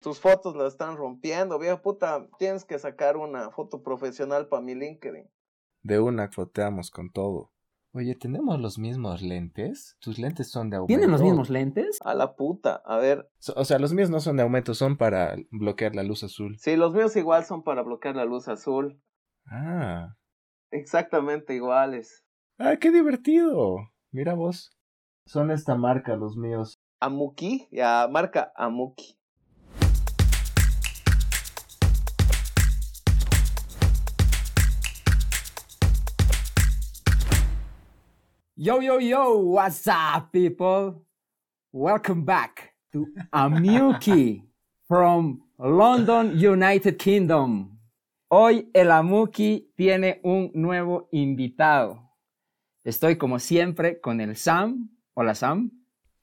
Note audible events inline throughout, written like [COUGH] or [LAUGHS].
Tus fotos las están rompiendo, vieja puta. Tienes que sacar una foto profesional para mi LinkedIn. De una foteamos con todo. Oye, ¿tenemos los mismos lentes? Tus lentes son de aumento. ¿Tienen los mismos lentes? A la puta, a ver. So- O sea, los míos no son de aumento, son para bloquear la luz azul. Sí, los míos igual son para bloquear la luz azul. Ah. Exactamente iguales. ¡Ah, qué divertido! Mira vos. Son esta marca los míos. Amuki, ya, marca Amuki. Yo, yo, yo, what's up, people? Welcome back to Amuki [LAUGHS] from London, United Kingdom. Hoy el Amuki tiene un nuevo invitado. Estoy como siempre con el Sam. Hola, Sam.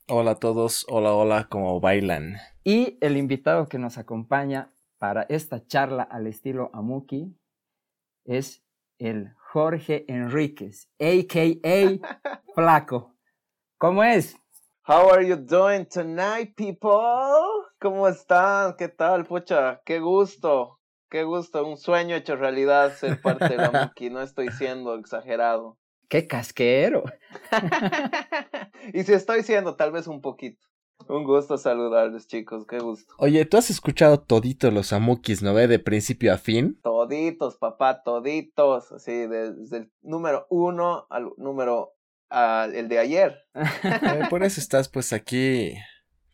Hola a todos, hola, hola, ¿cómo bailan? Y el invitado que nos acompaña para esta charla al estilo Amuki es el Jorge Enríquez, a.k.a. Flaco. ¿Cómo es? How are you doing tonight, people? ¿Cómo están? ¿Qué tal, pucha? Qué gusto. Qué gusto. Un sueño hecho realidad ser parte de Amuki. [LAUGHS] No estoy siendo exagerado. ¡Qué casquero! [LAUGHS] y si estoy siendo, tal vez un poquito. Un gusto saludarles, chicos. Qué gusto. Oye, ¿tú has escuchado todito los amukis, no ve? De principio a fin. Toditos, papá, toditos. Así, desde el número uno al número. al el de ayer. [LAUGHS] Eh, por eso estás pues aquí.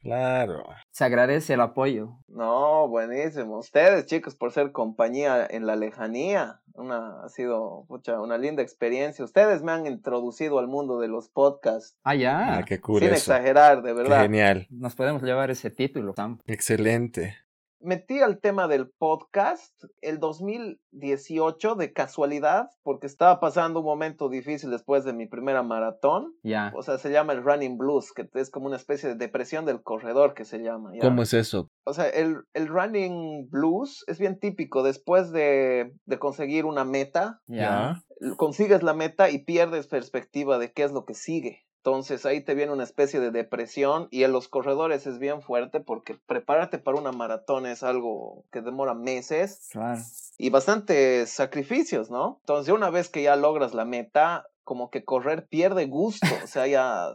Claro. Se agradece el apoyo. No, buenísimo. Ustedes, chicos, por ser compañía en la lejanía. Una, ha sido pucha, una linda experiencia. Ustedes me han introducido al mundo de los podcasts. Ah, ya. Ah, qué cool sin eso. exagerar, de Qué verdad. genial. Nos podemos llevar ese título, Sam. Excelente. Metí al tema del podcast el 2018 de casualidad, porque estaba pasando un momento difícil después de mi primera maratón. Ya. O sea, se llama el running blues, que es como una especie de depresión del corredor que se llama. ¿ya? ¿Cómo es eso? O sea, el, el running blues es bien típico. Después de, de conseguir una meta, Ya. consigues la meta y pierdes perspectiva de qué es lo que sigue. Entonces ahí te viene una especie de depresión y en los corredores es bien fuerte porque prepararte para una maratón es algo que demora meses Claro. y bastantes sacrificios, ¿no? Entonces una vez que ya logras la meta, como que correr pierde gusto, o sea, ya,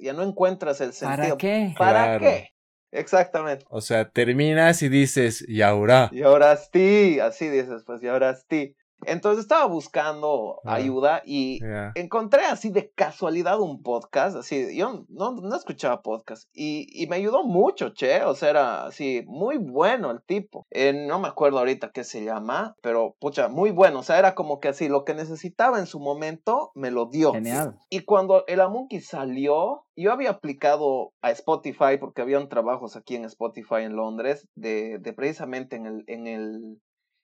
ya no encuentras el sentido. ¿Para qué? ¿Para Claro. qué? Exactamente. O sea, terminas y dices, y ahora. Y ahora sí, así dices, pues, y ahora sí. Entonces estaba buscando Ah. ayuda y encontré así de casualidad un podcast, así, yo no, no escuchaba podcast y, y me ayudó mucho, che, o sea, era así, muy bueno el tipo. Eh, no me acuerdo ahorita qué se llama, pero pucha, muy bueno, o sea, era como que así, lo que necesitaba en su momento me lo dio. Genial. Y cuando el Amunki salió, yo había aplicado a Spotify porque habían trabajos aquí en Spotify en Londres de, de precisamente en el, en el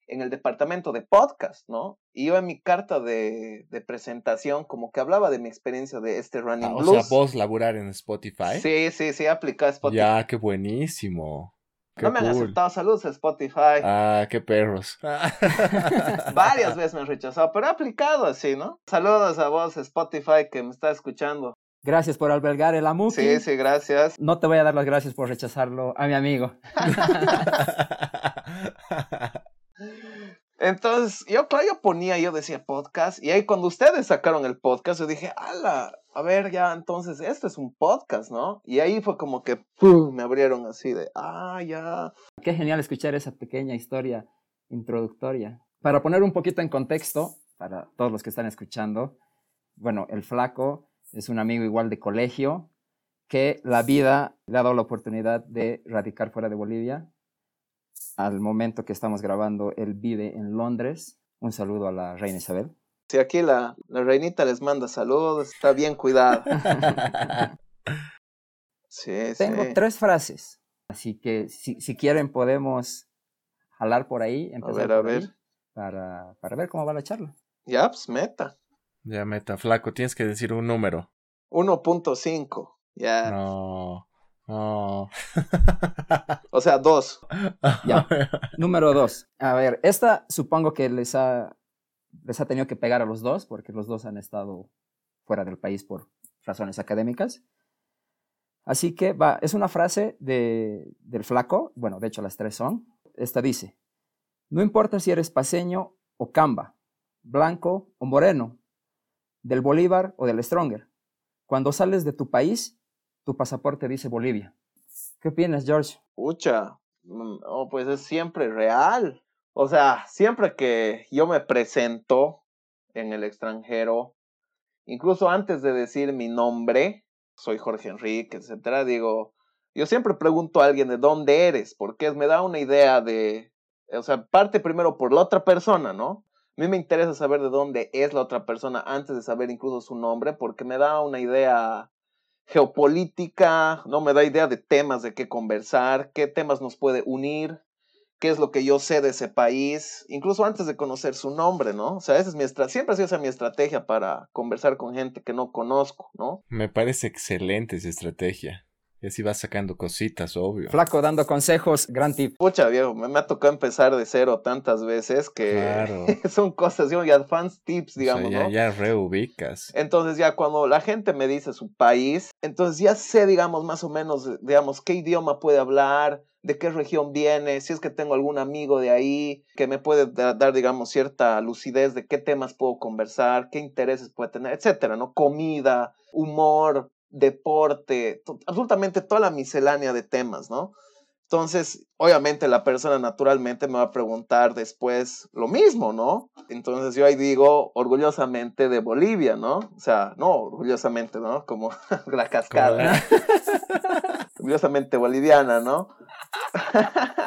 en el departamento de podcast, ¿no? Y yo en mi carta de, de presentación como que hablaba de mi experiencia de este running Ah, o blues. sea, vos laburar en Spotify. Sí, sí, sí, apliqué a Spotify. Ya, qué buenísimo. Qué no me han aceptado saludos a Spotify. Ah, qué perros. [LAUGHS] Varias veces me han rechazado, pero he aplicado así, ¿no? Saludos a vos, Spotify, que me está escuchando. Gracias por albergar el Amuki. Sí, sí, gracias. No te voy a dar las gracias por rechazarlo a mi amigo. [LAUGHS] [LAUGHS] Entonces, yo, claro, yo ponía, yo decía podcast, y ahí cuando ustedes sacaron el podcast, yo dije, ala, a ver, ya, entonces, este es un podcast, ¿no? Y ahí fue como que, ¡pum!, me abrieron así de, ah, ya. Qué genial escuchar esa pequeña historia introductoria. Para poner un poquito en contexto, para todos los que están escuchando, bueno, el flaco es un amigo igual de colegio que la vida le ha dado la oportunidad de radicar fuera de Bolivia. Al momento que estamos grabando, él vive en Londres. Un saludo a la reina Isabel. Si aquí la, la reinita les manda saludos, está bien cuidada. [LAUGHS] Sí, Tengo sí. tres frases, así que si, si quieren podemos jalar por ahí, A empezar ver, a ahí, ver. para, para ver cómo va la charla. Ya, pues, meta. ya, meta, flaco, tienes que decir un número. 1.5. Ya. No. No. [LAUGHS] O sea, dos. [LAUGHS] Ya. Número dos. A ver, esta supongo que les ha, les ha tenido que pegar a los dos, porque los dos han estado fuera del país por razones académicas. Así que va, es una frase de, del flaco, bueno, de hecho las tres son. Esta dice, no importa si eres paseño o camba, blanco o moreno, del Bolívar o del Stronger. Cuando sales de tu país, tu pasaporte dice Bolivia. ¿Qué opinas, George? Pucha, mm, oh, pues es siempre real. O sea, siempre que yo me presento en el extranjero, incluso antes de decir mi nombre, soy Jorge Enrique, etcétera, digo, yo siempre pregunto a alguien de dónde eres, porque me da una idea de, o sea, parte primero por la otra persona, ¿no? A mí me interesa saber de dónde es la otra persona antes de saber incluso su nombre, porque me da una idea geopolítica, no me da idea de temas de qué conversar, qué temas nos puede unir, qué es lo que yo sé de ese país, incluso antes de conocer su nombre, ¿no? O sea, esa es mi siempre ha sido esa mi estrategia para conversar con gente que no conozco, ¿no? Me parece excelente esa estrategia. Y así vas sacando cositas, obvio. Flaco dando consejos, gran tip. Pucha, viejo, me, ha tocado empezar de cero tantas veces que [LAUGHS] son cosas, yo ya fans tips, digamos, ya, ¿no? Ya reubicas. Entonces ya cuando la gente me dice su país, entonces ya sé, digamos, más o menos, digamos, qué idioma puede hablar, de qué región viene, si es que tengo algún amigo de ahí que me puede dar, digamos, cierta lucidez de qué temas puedo conversar, qué intereses puede tener, etcétera, ¿no? Comida, humor, deporte, absolutamente toda la miscelánea de temas, ¿no? Entonces, obviamente la persona naturalmente me va a preguntar después lo mismo, ¿no? Entonces yo ahí digo orgullosamente de Bolivia, ¿no? O sea, no orgullosamente, ¿no? Como [LAUGHS] la cascada. [LAUGHS] orgullosamente boliviana, ¿no? [LAUGHS]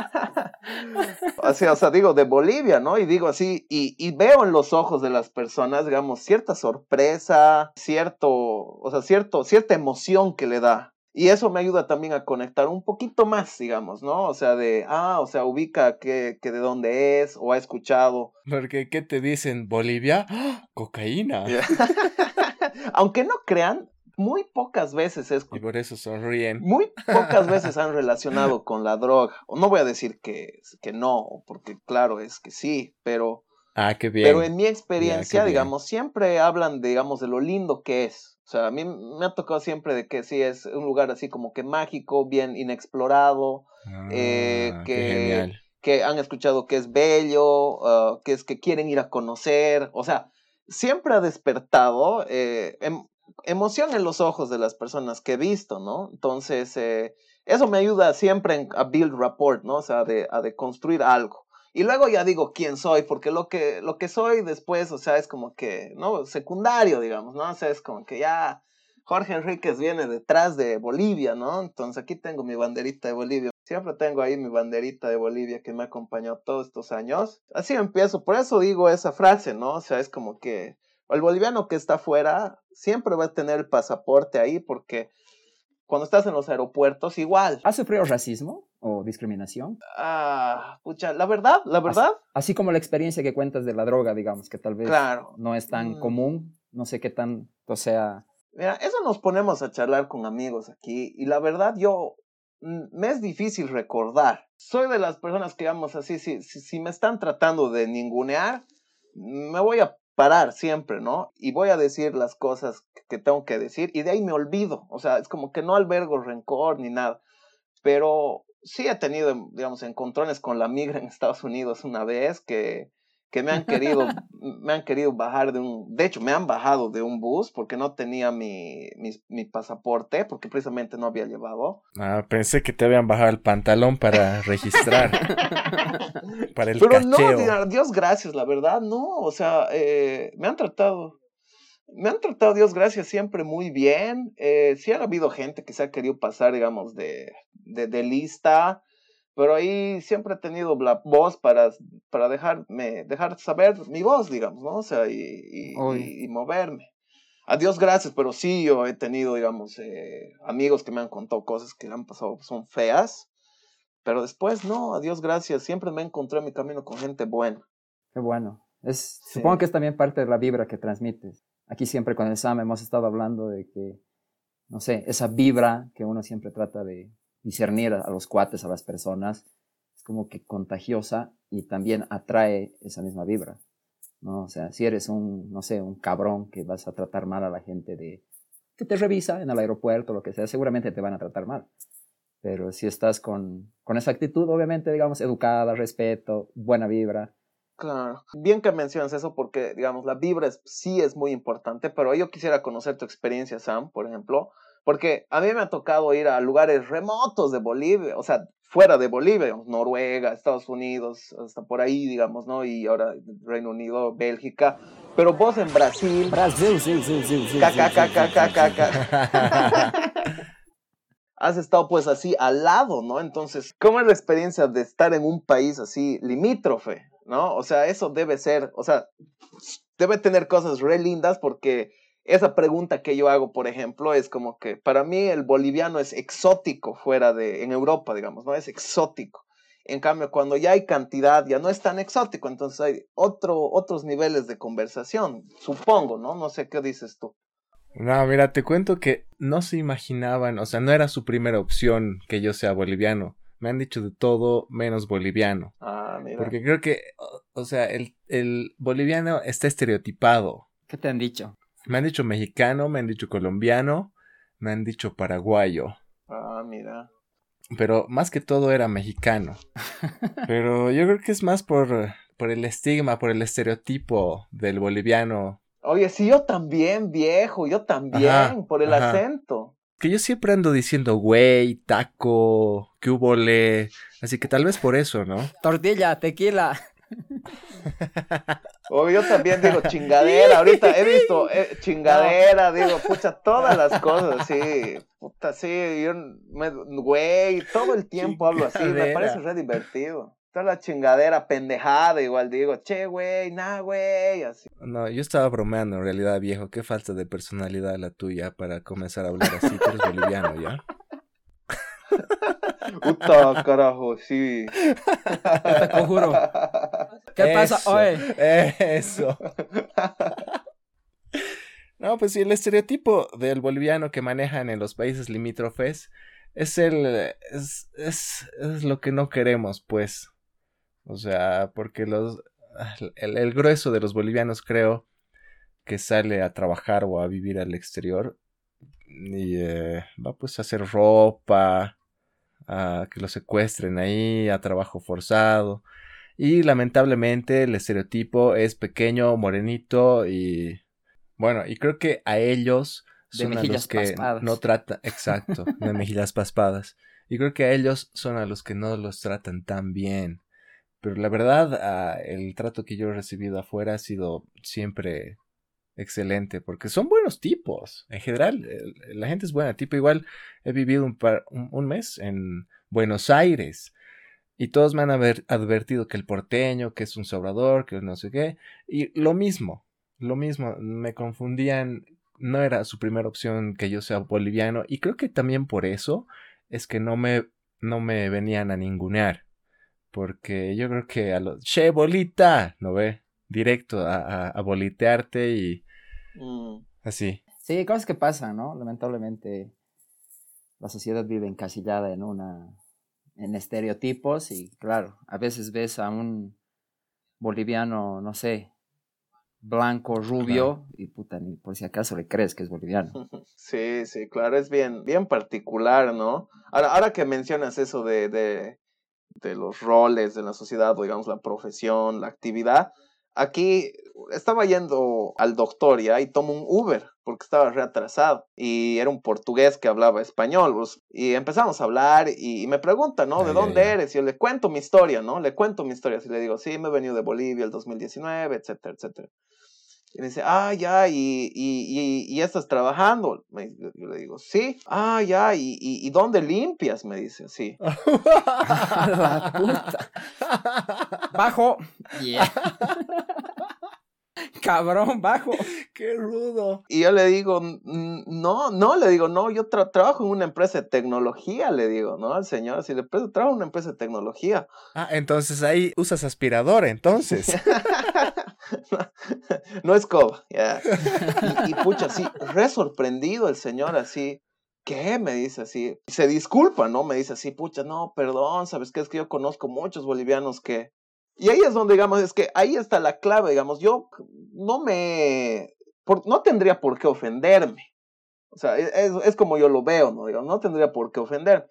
así, o sea, digo de Bolivia, ¿no? Y digo así, y, y, veo en los ojos de las personas, digamos, cierta sorpresa, cierto, o sea, cierto, cierta emoción que le da. Y eso me ayuda también a conectar un poquito más, digamos, ¿no? O sea, de, ah, o sea, ubica que, que de dónde es o ha escuchado. Porque, ¿qué te dicen? ¿Bolivia? ¡Ah! Cocaína. [LAUGHS] Aunque no crean, muy pocas veces es... Y por eso sonríen. Muy pocas veces han [LAUGHS] relacionado con la droga. No voy a decir que, que no, porque claro, es que sí, pero... Ah, qué bien. Pero en mi experiencia, digamos, siempre hablan, digamos, de lo lindo que es. O sea, a mí me ha tocado siempre de que sí es un lugar así como que mágico, bien inexplorado, eh, Ah, que, que han escuchado que es bello, ah, que es que quieren ir a conocer. O sea, siempre ha despertado eh, em- emoción en los ojos de las personas que he visto, ¿no? Entonces, eh, eso me ayuda siempre a build rapport, ¿no? O sea, de, a de construir algo. Y luego ya digo quién soy, porque lo que, lo que soy después, o sea, es como que, ¿no? Secundario, digamos, ¿no? O sea, es como que ya Jorge Enríquez viene detrás de Bolivia, ¿no? Entonces aquí tengo mi banderita de Bolivia. Siempre tengo ahí mi banderita de Bolivia que me ha acompañado todos estos años. Así empiezo, por eso digo esa frase, ¿no? O sea, es como que el boliviano que está afuera siempre va a tener el pasaporte ahí porque cuando estás en los aeropuertos igual. ¿Has sufrido racismo o discriminación? Ah, pucha, la verdad, la verdad, Así como la experiencia que cuentas de la droga, digamos, que tal vez claro. no es tan Mm. común, no sé qué tan, o sea, Mira, eso nos ponemos a charlar con amigos aquí y la verdad yo mm, me es difícil recordar. Soy de las personas que digamos así, si, si, si me están tratando de ningunear, me voy a parar siempre, ¿no? Y voy a decir las cosas que tengo que decir y de ahí me olvido. O sea, es como que no albergo rencor ni nada. Pero sí he tenido, digamos, encontrones con la migra en Estados Unidos una vez que, que me han querido, me han querido bajar de un, de hecho me han bajado de un bus porque no tenía mi, mi, mi pasaporte, porque precisamente no había llevado. Ah, pensé que te habían bajado el pantalón para registrar. [LAUGHS] para el Pero no, cacheo. Dios- Dios gracias, la verdad, no, o sea, eh, me han tratado, me han tratado, Dios gracias, siempre muy bien. Eh, sí ha habido gente que se ha querido pasar, digamos, de, de, de lista, pero ahí siempre he tenido la voz para, para dejarme, dejar saber mi voz, digamos, ¿no? O sea, y, moverme. A Dios gracias, pero sí yo he tenido, digamos, eh, amigos que me han contado cosas que le han pasado, son feas. Pero después, no, a Dios gracias, siempre me encontré en mi camino con gente buena. qué bueno. Es, Sí. Supongo que es también parte de la vibra que transmites. Aquí siempre con el Sam hemos estado hablando de que, no sé, esa vibra que uno siempre trata de discernir a, los cuates, a las personas, es como que contagiosa y también atrae esa misma vibra. ¿no? O sea, si eres un, no sé, un cabrón que vas a tratar mal a la gente de que te revisa en el aeropuerto, lo que sea, seguramente te van a tratar mal. Pero si estás con, con esa actitud, obviamente, digamos, educada, respeto, buena vibra, Claro. Bien que mencionas eso porque, digamos, la vibra es, sí es muy importante, pero yo quisiera conocer tu experiencia, Sam, por ejemplo, porque a mí me ha tocado ir a lugares remotos de Bolivia, o sea, fuera de Bolivia, Noruega, Estados Unidos, hasta por ahí, digamos, ¿no? Y ahora Reino Unido, Bélgica. Pero vos en Brasil. Brasil, sí, sí, sí, sí. Has estado pues así al lado, ¿no? Entonces, ¿cómo es la experiencia de estar en un país así limítrofe? ¿no? O sea, eso debe ser, o sea, debe tener cosas re lindas porque esa pregunta que yo hago, por ejemplo, es como que para mí el boliviano es exótico fuera de, en Europa, digamos, ¿no? Es exótico. En cambio, cuando ya hay cantidad, ya no es tan exótico, entonces hay otro, otros niveles de conversación, supongo, ¿no? No sé qué dices tú. No, mira, te cuento que no se imaginaban, o sea, no era su primera opción que yo sea boliviano. Me han dicho de todo menos boliviano. Ah, mira. Porque creo que, o, sea, el, el boliviano está estereotipado. ¿Qué te han dicho? Me han dicho mexicano, me han dicho colombiano, me han dicho paraguayo. Ah, mira. Pero más que todo era mexicano. [LAUGHS] Pero yo creo que es más por, por el estigma, por el estereotipo del boliviano. Oye, sí, yo también, viejo, yo también, por el acento que yo siempre ando diciendo güey, taco, que hubo le. Así que tal vez por eso, ¿no? Tortilla, tequila. O yo también digo chingadera. Ahorita he visto eh, chingadera, digo, pucha, todas las cosas, sí. Puta, sí, yo, güey, todo el tiempo hablo así, me parece re divertido la chingadera pendejada, igual digo, che, güey, nah, güey, así. No, yo estaba bromeando en realidad, viejo. Qué falta de personalidad la tuya para comenzar a hablar así. Tú eres boliviano, ¿ya? Puta, carajo, sí. Te conjuro. ¿Qué pasa hoy? Eso. No, pues sí, el estereotipo del boliviano que manejan en los países limítrofes es el. es, es, es lo que no queremos, pues. O sea, porque los, el, grueso de los bolivianos creo que sale a trabajar o a vivir al exterior y eh, va pues a hacer ropa, a que lo secuestren ahí, a trabajo forzado. Y lamentablemente el estereotipo es pequeño, morenito y bueno, y creo que a ellos son a los que no tratan, exacto, de mejillas paspadas. Y creo que a ellos son a los que no los tratan tan bien. Pero la verdad, ah, el trato que yo he recibido afuera ha sido siempre excelente, porque son buenos tipos. En general, la gente es buena tipo. Igual he vivido un, un, mes en Buenos Aires y todos me han advertido que el porteño, que es un sobrador, que no sé qué. Y lo mismo, lo mismo, me confundían, no era su primera opción que yo sea boliviano y creo que también por eso es que no me, no me venían a ningunear. Porque yo creo que a los. ¡Che, bolita! ¿No ve? Directo a, a, bolitearte y. Mm. Así. Sí, cosas que pasan, ¿no? Lamentablemente la sociedad vive encasillada en una. en estereotipos y, claro, a veces ves a un boliviano, no sé, blanco, rubio, y puta, ni por si acaso le crees que es boliviano. [LAUGHS] Sí, sí, claro, es bien, bien particular, ¿no? Ahora, ahora que mencionas eso de, de, de los roles de la sociedad, o digamos la profesión, la actividad. Aquí estaba yendo al doctor ya y tomo un Uber porque estaba reatrasado y era un portugués que hablaba español pues, y empezamos a hablar y, me pregunta, ¿no? ¿De dónde eres? Y yo le cuento mi historia, ¿no? Le cuento mi historia, y le digo, sí, me he venido de Bolivia el 2019, etcétera, etcétera. Y me dice, ah, ya, y, y, y, estás trabajando. yo le digo, sí. Ah, ya, y, y, dónde limpias? Me dice, sí. [LAUGHS] La puta. Bajo. [LAUGHS] Cabrón, bajo. [LAUGHS] Qué rudo. Y yo le digo, no, no, le digo, no, yo trabajo en una empresa de tecnología, le digo, ¿no? Al señor, así le trabajo en una empresa de tecnología. Ah, entonces ahí usas aspirador, entonces. [LAUGHS] no es coba, ya. Y, pucha, así, re sorprendido el señor, así. ¿Qué? Me dice así. Se disculpa, ¿no? Me dice así, pucha, no, perdón, ¿sabes qué? Es que yo conozco muchos bolivianos que. Y ahí es donde, digamos, es que ahí está la clave, digamos, yo no me. no tendría por qué ofenderme. O sea, e, es, es como yo lo veo, ¿no? Digo, no tendría por qué ofender.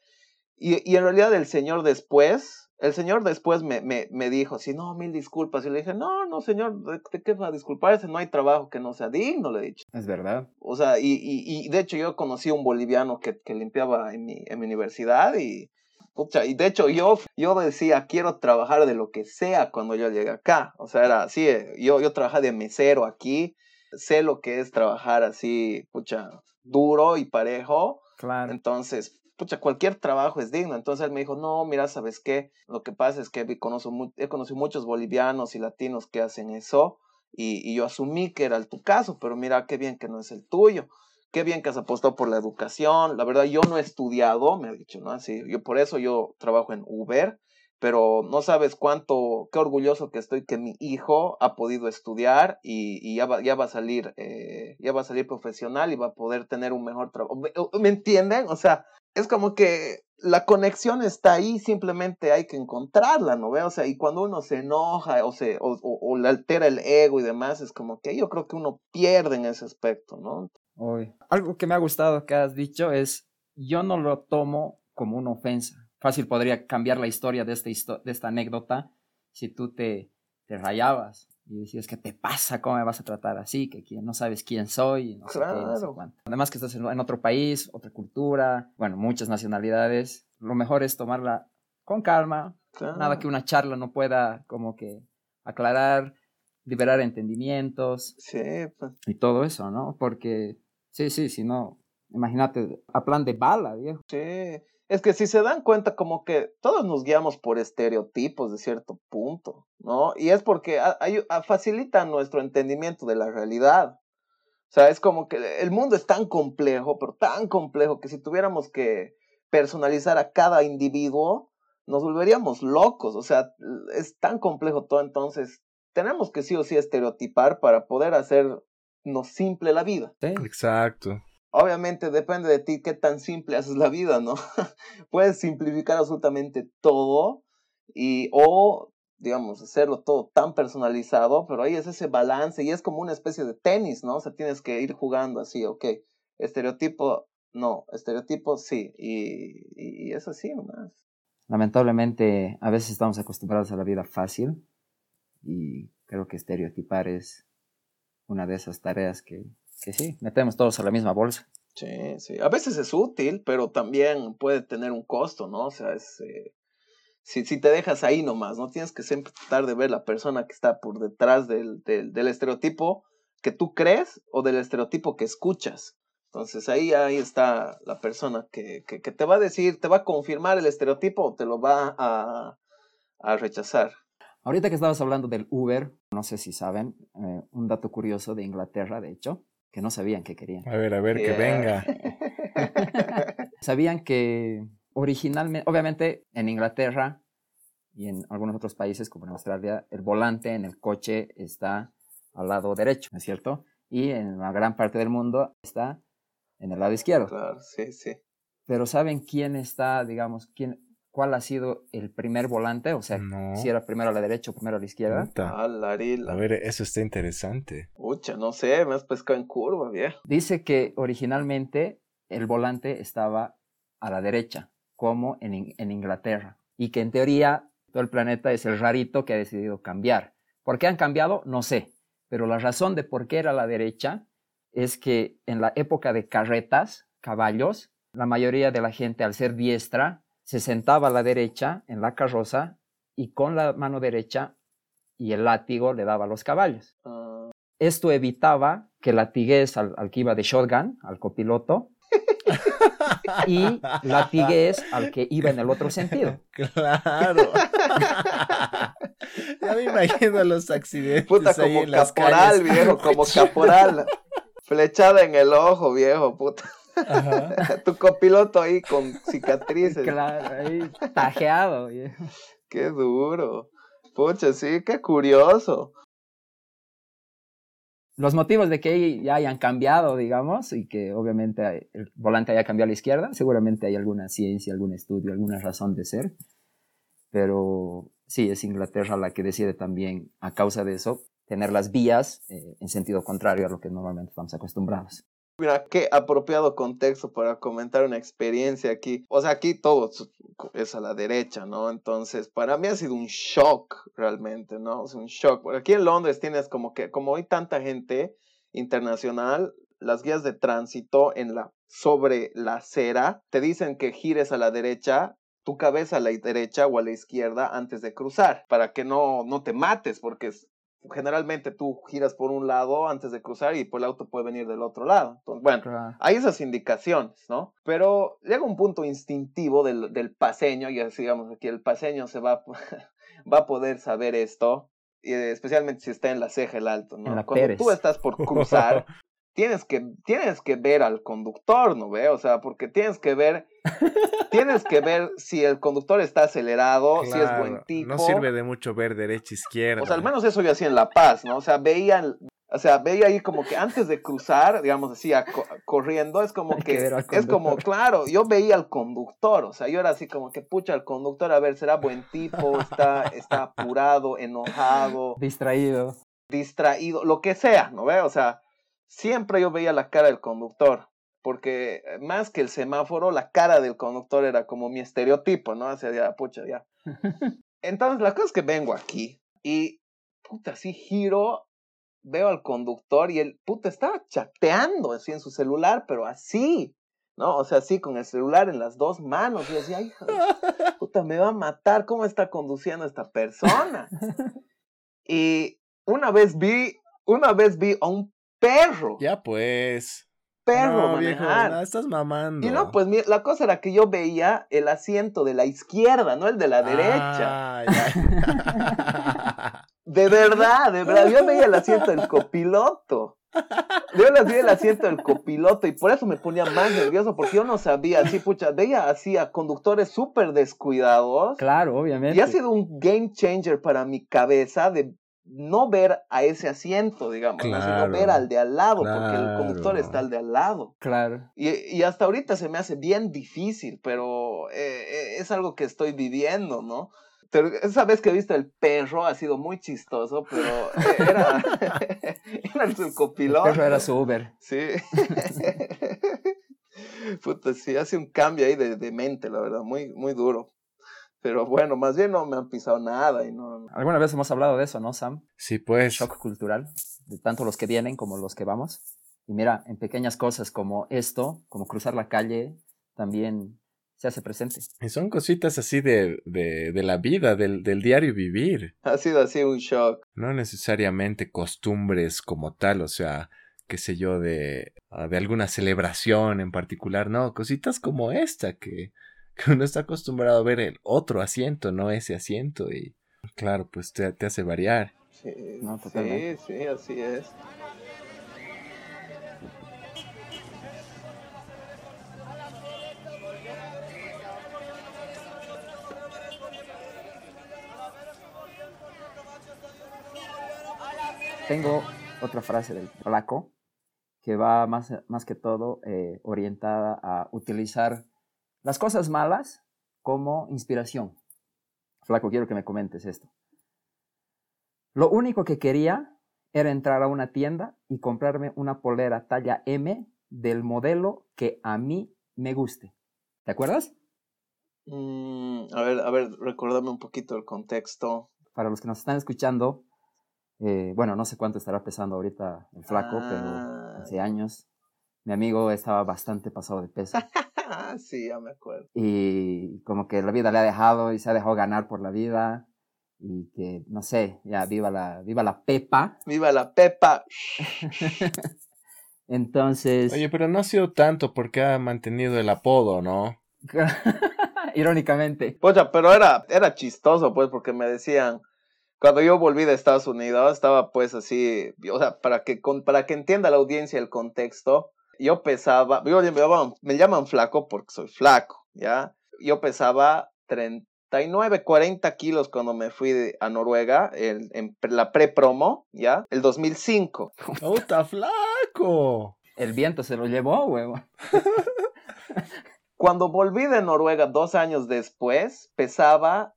Y, y en realidad el señor después, el señor después me, me, me dijo, sí, no, mil disculpas. Y le dije, no, no, señor, ¿de, de qué va a disculparse? No hay trabajo que no sea digno, le he dicho. Es verdad. O sea, y, y, y de hecho yo conocí a un boliviano que, que limpiaba en mi, en mi universidad y, pucha, y de hecho yo, yo decía, quiero trabajar de lo que sea cuando yo llegue acá. O sea, era así, eh, yo, yo trabajaba de mesero aquí, sé lo que es trabajar así, pucha, duro y parejo. Claro. Entonces, pucha, cualquier trabajo es digno. Entonces él me dijo, no, mira, ¿sabes qué? Lo que pasa es que conozco he conocido muchos bolivianos y latinos que hacen eso y, y yo asumí que era el tu caso, pero mira, qué bien que no es el tuyo. Qué bien que has apostado por la educación. La verdad, yo no he estudiado, me ha dicho, ¿no? Así, yo por eso yo trabajo en Uber, pero no sabes cuánto, qué orgulloso que estoy que mi hijo ha podido estudiar y, ya, va, ya va a salir, eh, ya va a salir profesional y va a poder tener un mejor trabajo. ¿Me, ¿Me entienden? O sea, es como que la conexión está ahí, simplemente hay que encontrarla, ¿no ve? O sea, y cuando uno se enoja o, se, o, o le altera el ego y demás, es como que yo creo que uno pierde en ese aspecto, ¿no? Algo que me ha gustado que has dicho es, yo no lo tomo como una ofensa. Fácil podría cambiar la historia de esta, histo- de esta anécdota si tú te, te rayabas y decías, ¿qué te pasa? ¿Cómo me vas a tratar así? Que quién- no sabes quién soy, y no sé qué, no sé Claro. cuánto. Además que estás en, en otro país, otra cultura, bueno, muchas nacionalidades. Lo mejor es tomarla con calma, Claro. nada que una charla no pueda como que aclarar, liberar entendimientos Sí, pues. y todo eso, ¿no? Porque, sí, sí, si no, imagínate, a plan de bala, viejo. Sí, es que si se dan cuenta como que todos nos guiamos por estereotipos de cierto punto, ¿no? Y es porque a- facilita nuestro entendimiento de la realidad. O sea, es como que el mundo es tan complejo, pero tan complejo que si tuviéramos que personalizar a cada individuo, nos volveríamos locos. O sea, es tan complejo todo, entonces tenemos que sí o sí estereotipar para poder hacernos simple la vida. Sí, Exacto. Obviamente depende de ti qué tan simple haces la vida, ¿no? [LAUGHS] Puedes simplificar absolutamente todo y o digamos hacerlo todo tan personalizado, pero ahí es ese balance y es como una especie de tenis, ¿no? O sea, tienes que ir jugando así, ok, estereotipo no, estereotipo sí y, y es así nomás. lamentablemente a veces estamos acostumbrados a la vida fácil y creo que estereotipar es una de esas tareas que, que sí, metemos todos a la misma bolsa. Sí, sí. A veces es útil, pero también puede tener un costo, ¿no? O sea, es, eh, si, si te dejas ahí nomás, no tienes que siempre tratar de ver la persona que está por detrás del, del, del estereotipo que tú crees o del estereotipo que escuchas. Entonces ahí, ahí está la persona que, que, que te va a decir, te va a confirmar el estereotipo o te lo va a, a rechazar. Ahorita que estabas hablando del Uber, no sé si saben, eh, un dato curioso de Inglaterra, de hecho, que no sabían que querían. A ver, a ver, que Yeah. venga. [LAUGHS] Sabían que originalmente, obviamente en Inglaterra y en algunos otros países como en Australia, el volante en el coche está al lado derecho, ¿no es cierto? Y en la gran parte del mundo está en el lado izquierdo. Claro, sí, sí. Pero ¿saben quién está, digamos, quién, cuál ha sido el primer volante? O sea, No. si era primero a la derecha o primero a la izquierda. Puta. Ah. A ver, eso está interesante. Pucha, no sé, me has pescado en curva, viejo. Dice que originalmente el volante estaba a la derecha, como en, In- en Inglaterra, y que en teoría todo el planeta es el rarito que ha decidido cambiar. ¿Por qué han cambiado? No sé, pero la razón de por qué era a la derecha es que en la época de carretas, caballos, la mayoría de la gente al ser diestra se sentaba a la derecha en la carroza y con la mano derecha y el látigo le daba a los caballos. Ah, Esto evitaba que latigues al, al que iba de shotgun, al copiloto, [LAUGHS] y latigues al que iba en el otro sentido. [LAUGHS] Claro. [LAUGHS] ya me imagino los accidentes Puta, ahí como en las caporal, viejo, como caporal. Flechada en el ojo, viejo, puta. Ajá. [LAUGHS] Tu copiloto ahí con cicatrices. Claro, ahí tajeado. Qué duro. Pucha, sí, qué curioso. Los motivos de que ya hayan cambiado, digamos, y que obviamente el volante haya cambiado a la izquierda, seguramente hay alguna ciencia, algún estudio, alguna razón de ser, pero sí, es Inglaterra la que decide también, a causa de eso, tener las vías eh, en sentido contrario a lo que normalmente estamos acostumbrados. Mira, qué apropiado contexto para comentar una experiencia aquí. O sea, aquí todo es a la derecha, ¿no? Entonces, para mí ha sido un shock realmente, ¿no? Es un shock. Aquí en Londres tienes como que, como hay tanta gente internacional, las guías de tránsito en la, sobre la acera te dicen que gires a la derecha tu cabeza a la derecha o a la izquierda antes de cruzar, para que no, no te mates, porque generalmente tú giras por un lado antes de cruzar y pues el auto puede venir del otro lado. Entonces, bueno, hay esas indicaciones, ¿no? Pero llega un punto instintivo del, del paseño, y así digamos aquí, el paseño se va, [LAUGHS] va a poder saber esto, y especialmente si está en la ceja el alto, ¿no? Cuando tú estás por cruzar, [LAUGHS] tienes que, tienes que ver al conductor, ¿no ve? O sea, porque tienes que ver, [LAUGHS] tienes que ver si el conductor está acelerado, si es buen tipo. No sirve de mucho ver derecha, izquierda. O sea, al menos eso yo hacía en La Paz, ¿no? O sea, veía, o sea, veía ahí como que antes de cruzar, digamos así, corriendo, es como [LAUGHS] que, es como, claro, yo veía al conductor, o sea, yo era así como que, pucha, el conductor, a ver, será buen tipo, está, está apurado, enojado. [LAUGHS] Distraído. Distraído, lo que sea, ¿no ve? O sea, siempre yo veía la cara del conductor, porque eh, más que el semáforo, la cara del conductor era como mi estereotipo, ¿no? O sea, ya, pucha, ya. [LAUGHS] Entonces, la cosa es que vengo aquí y, puta, así giro, veo al conductor y el, puta, estaba chateando así en su celular, pero así, ¿no? O sea, así con el celular en las dos manos. Y yo decía, hija, [LAUGHS] puta, me va a matar, ¿cómo está conduciendo esta persona? [LAUGHS] Y una vez vi, una vez vi a un perro. Ya pues. Perro, no, viejo, no, estás mamando. Y no, pues la cosa era que yo veía el asiento de la izquierda, no el de la derecha. Ah, de verdad, de verdad. Yo veía el asiento del copiloto. Yo veía el asiento del copiloto y por eso me ponía más nervioso, porque yo no sabía, así, pucha, veía así a conductores súper descuidados. Claro, obviamente. Y ha sido un game changer para mi cabeza de no ver a ese asiento, digamos, sino ver al de al lado, porque el conductor está al de al lado. Claro. Y, hasta ahorita se me hace bien difícil, pero eh, eh, es algo que estoy viviendo, ¿no? Pero esa vez que he visto el perro ha sido muy chistoso, pero eh, era, [LAUGHS] era su copiloto. El perro era su Uber. Sí. [LAUGHS] Puta, sí, hace un cambio ahí de, de mente, la verdad, muy, muy duro. Pero bueno, más bien no me han pisado nada y no... Alguna vez hemos hablado de eso, ¿no, Sam? Sí, pues. Shock cultural, de tanto los que vienen como los que vamos. Y mira, en pequeñas cosas como esto, como cruzar la calle, también se hace presente. Y son cositas así de, de, de la vida, del, del, diario vivir. Ha sido así un shock. No necesariamente costumbres como tal, o sea, qué sé yo, de, de alguna celebración en particular, no, cositas como esta que que uno está acostumbrado a ver el otro asiento, no ese asiento, y claro, pues te, te hace variar. Sí, sí, sí, así es. Tengo otra frase del polaco que va más, más que todo eh, orientada a utilizar las cosas malas como inspiración. Flaco, quiero que me comentes esto. Lo único que quería era entrar a una tienda y comprarme una polera talla M del modelo que a mí me guste. ¿Te acuerdas? Mm, a ver, a ver, recuérdame un poquito el contexto. Para los que nos están escuchando, eh, bueno, no sé cuánto estará pesando ahorita el flaco, pero ah. hace años mi amigo estaba bastante pasado de peso. [LAUGHS] sí, ya me acuerdo. Y como que la vida le ha dejado y se ha dejado ganar por la vida. Y que, no sé, ya viva la, viva la Pepa. Viva la Pepa. [LAUGHS] Entonces. Oye, pero no ha sido tanto porque ha mantenido el apodo, ¿no? [LAUGHS] Irónicamente. Pocha, pero era, era chistoso, pues, porque me decían, cuando yo volví de Estados Unidos, estaba pues así, o sea, para que, para que entienda la audiencia el contexto, yo pesaba, yo, me llaman flaco porque soy flaco, ¿ya? Yo pesaba 39, 40 kilos cuando me fui a Noruega en la pre-promo, ¿ya? El 2005. ¡Puta flaco! El viento se lo llevó, huevo. [LAUGHS] cuando volví de Noruega dos años después, pesaba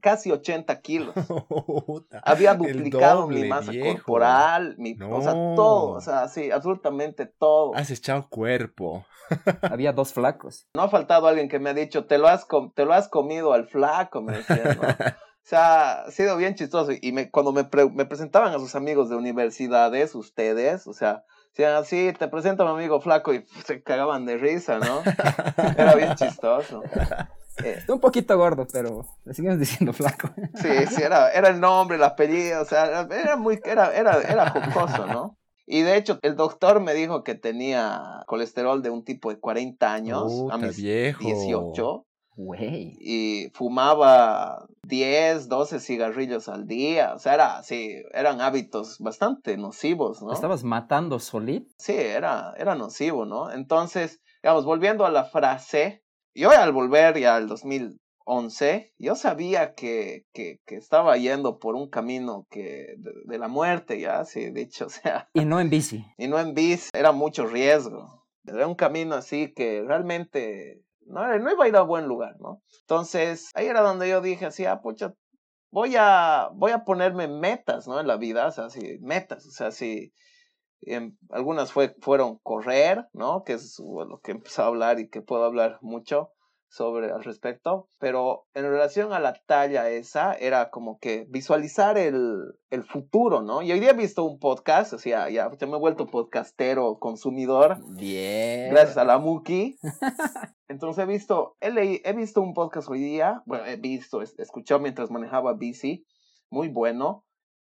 casi 80 kilos. [LAUGHS] Había duplicado mi masa corporal, mi, o sea, todo, o sea, sí, absolutamente todo. Has echado cuerpo. [LAUGHS] Había dos flacos. No ha faltado alguien que me ha dicho, te lo has, te lo has comido al flaco, me decía, ¿no? [LAUGHS] O sea, ha sido bien chistoso. Y me, cuando me, me presentaban a sus amigos de universidades, ustedes, o sea, decían así, te presento a mi amigo flaco y se cagaban de risa, ¿no? Era bien chistoso. Eh, un poquito gordo, pero le seguimos [LAUGHS] diciendo flaco. Sí, sí, era, era el nombre, el apellido, o sea, era muy, era, era, era jocoso, ¿no? Y de hecho, el doctor me dijo que tenía colesterol de un tipo de 40 años, a mis viejo. 18. Güey. Y fumaba 10, 12 cigarrillos al día. O sea, era, sí, eran hábitos bastante nocivos, ¿no? ¿Estabas matando solito? Sí, era, era nocivo, ¿no? Entonces, digamos, volviendo a la frase, yo al volver ya al 2011, yo sabía que, que, que, estaba yendo por un camino que de, la muerte, ya, sí, dicho, [LAUGHS] o sea. Y no en bici. Y no en bici, era mucho riesgo. Era un camino así que realmente no, no iba a ir a buen lugar, ¿no? Entonces, ahí era donde yo dije así, ah, pucha, voy a, voy a ponerme metas, ¿no? En la vida, o sea, sí, metas, o sea, sí. algunas fue, fueron correr, ¿no? Que es lo que empezado a hablar y que puedo hablar mucho sobre al respecto, pero en relación a la talla esa, era como que visualizar el, el futuro, ¿no? Y hoy día he visto un podcast, o sea, ya, ya me he vuelto podcastero, consumidor. Bien. Gracias a la Muki. [LAUGHS] Entonces he visto, he, he visto un podcast hoy día, bueno, he visto, escuchado mientras manejaba bici, muy bueno,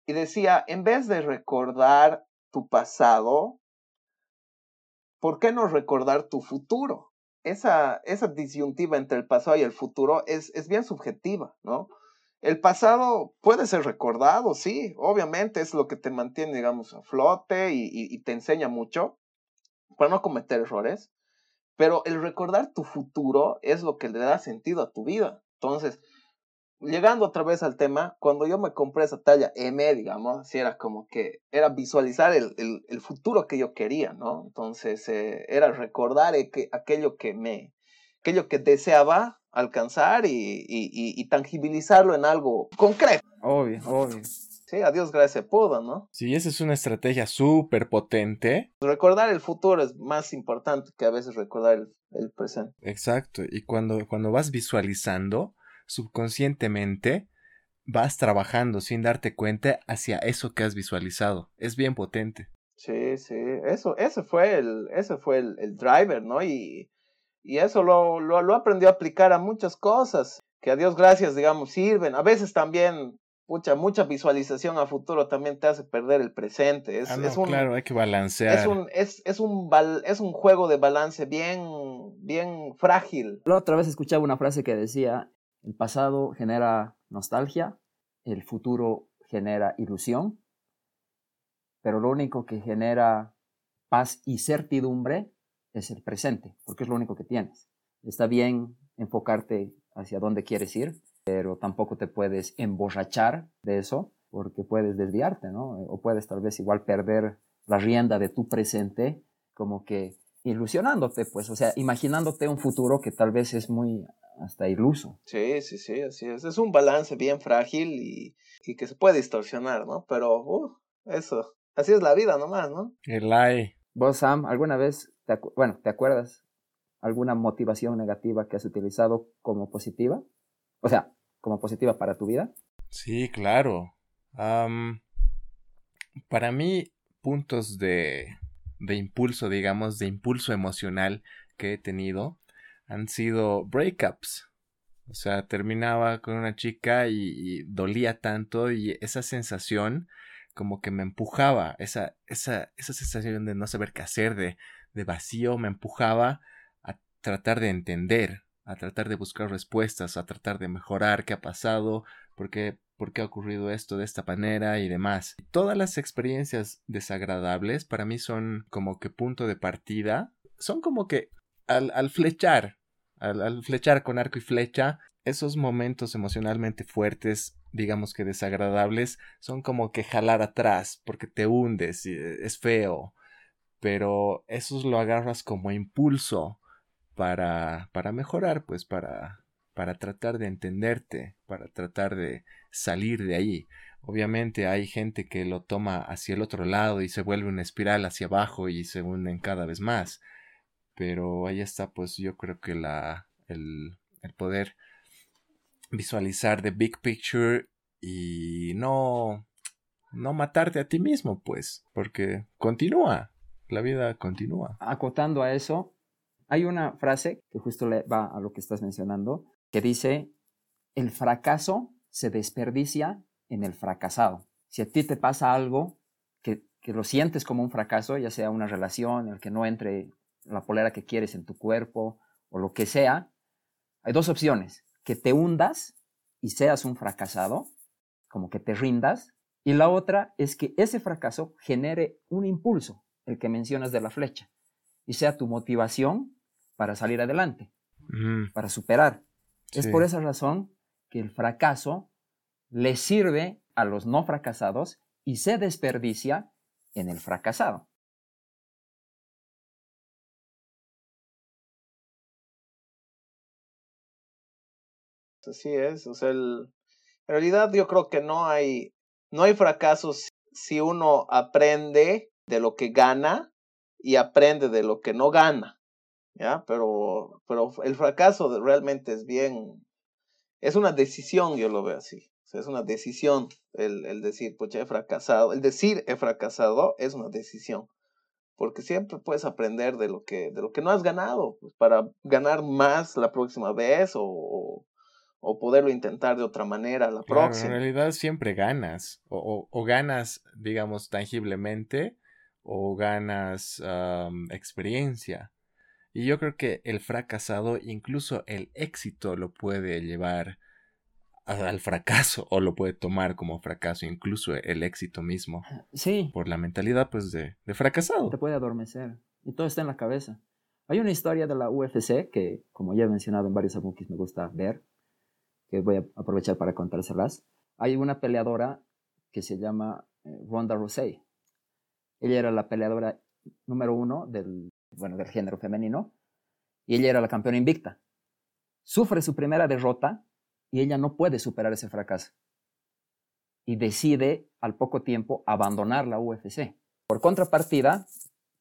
y decía, en vez de recordar tu pasado, ¿por qué no recordar tu futuro? esa, esa disyuntiva entre el pasado y el futuro es, es bien subjetiva, ¿no? El pasado puede ser recordado, sí, obviamente es lo que te mantiene, digamos, a flote y, y, te enseña mucho para no cometer errores, pero el recordar tu futuro es lo que le da sentido a tu vida. Entonces, llegando otra vez al tema, cuando yo me compré esa talla M, digamos, si era como que era visualizar el, el, futuro que yo quería, ¿no? Entonces eh, era recordar eh, que, aquello que me, aquello que deseaba alcanzar y, y, y, tangibilizarlo en algo concreto. Obvio, obvio. Sí, a Dios gracias pudo, ¿no? Sí, esa es una estrategia súper potente. Recordar el futuro es más importante que a veces recordar el, el presente. Exacto, y cuando, cuando vas visualizando, subconscientemente vas trabajando sin darte cuenta hacia eso que has visualizado. Es bien potente. Sí, sí, eso, ese fue el, ese fue el, driver, ¿no? Y, y eso lo, lo, lo aprendió a aplicar a muchas cosas que a Dios gracias, digamos, sirven. A veces también mucha, mucha visualización a futuro también te hace perder el presente. Es, ah, un, claro, hay que balancear. Es un, es, es, un es un juego de balance bien, bien frágil. La otra vez escuchaba una frase que decía, el pasado genera nostalgia, el futuro genera ilusión, pero lo único que genera paz y certidumbre es el presente, porque es lo único que tienes. Está bien enfocarte hacia dónde quieres ir, pero tampoco te puedes emborrachar de eso, porque puedes desviarte, ¿no? O puedes tal vez igual perder la rienda de tu presente, como que ilusionándote, pues, o sea, imaginándote un futuro que tal vez es muy hasta iluso. Sí, sí, sí, así es. Es un balance bien frágil y, y que se puede distorsionar, ¿no? Pero, uh, eso, así es la vida nomás, ¿no? El hay. Vos, Sam, ¿alguna vez, te bueno, ¿te acuerdas alguna motivación negativa que has utilizado como positiva? O sea, como positiva para tu vida. Sí, claro. para mí, puntos de, de impulso, digamos, de impulso emocional que he tenido, han sido breakups. O sea, terminaba con una chica y, dolía tanto y esa sensación como que me empujaba, esa, esa, esa sensación de no saber qué hacer, de, de vacío, me empujaba a tratar de entender, a tratar de buscar respuestas, a tratar de mejorar qué ha pasado, por qué, por qué ha ocurrido esto de esta manera y demás. Todas las experiencias desagradables para mí son como que punto de partida, son como que al, al flechar, al, flechar con arco y flecha, esos momentos emocionalmente fuertes, digamos que desagradables, son como que jalar atrás, porque te hundes, y eh, es feo, pero esos lo agarras como impulso para, para mejorar, pues para, para tratar de entenderte, para tratar de salir de ahí. Obviamente hay gente que lo toma hacia el otro lado y se vuelve una espiral hacia abajo y se unen cada vez más. Pero ahí está, pues yo creo que la, el, el poder visualizar the big picture y no, no matarte a ti mismo, pues, porque continúa, la vida continúa. Acotando a eso, hay una frase que justo le va a lo que estás mencionando, que dice, el fracaso se desperdicia en el fracasado. Si a ti te pasa algo que, que lo sientes como un fracaso, ya sea una relación, el que no entre la polera que quieres en tu cuerpo o lo que sea, hay dos opciones, que te hundas y seas un fracasado, como que te rindas, y la otra es que ese fracaso genere un impulso, el que mencionas de la flecha, y sea tu motivación para salir adelante, para superar. Es por esa razón que el fracaso le sirve a los no fracasados y se desperdicia en el fracasado. Así es, o sea, en realidad yo creo que no hay, no hay fracasos si uno aprende de lo que gana y aprende de lo que no gana, ¿ya? Pero, pero el fracaso realmente es bien, es una decisión, yo lo veo así, o sea, es una decisión el, el decir, pues he fracasado, el decir he fracasado es una decisión, porque siempre puedes aprender de lo que, de lo que no has ganado, pues, para ganar más la próxima vez o poderlo intentar de otra manera la próxima. En realidad siempre ganas, o, o, ganas, digamos, tangiblemente, o ganas experiencia. Y yo creo que el fracasado, incluso el éxito, lo puede llevar al fracaso, o lo puede tomar como fracaso, incluso el éxito mismo. Sí. Por la mentalidad, pues, de, de fracasado. Te puede adormecer. Y todo está en la cabeza. Hay una historia de la UFC que, como ya he mencionado en varios abukis, me gusta ver, que voy a aprovechar para contárselas. Hay una peleadora que se llama eh, Ronda Rousey. Ella era la peleadora número uno del, bueno, del género femenino y ella era la campeona invicta. Sufre su primera derrota y ella no puede superar ese fracaso. Y decide al poco tiempo abandonar la UFC. Por contrapartida,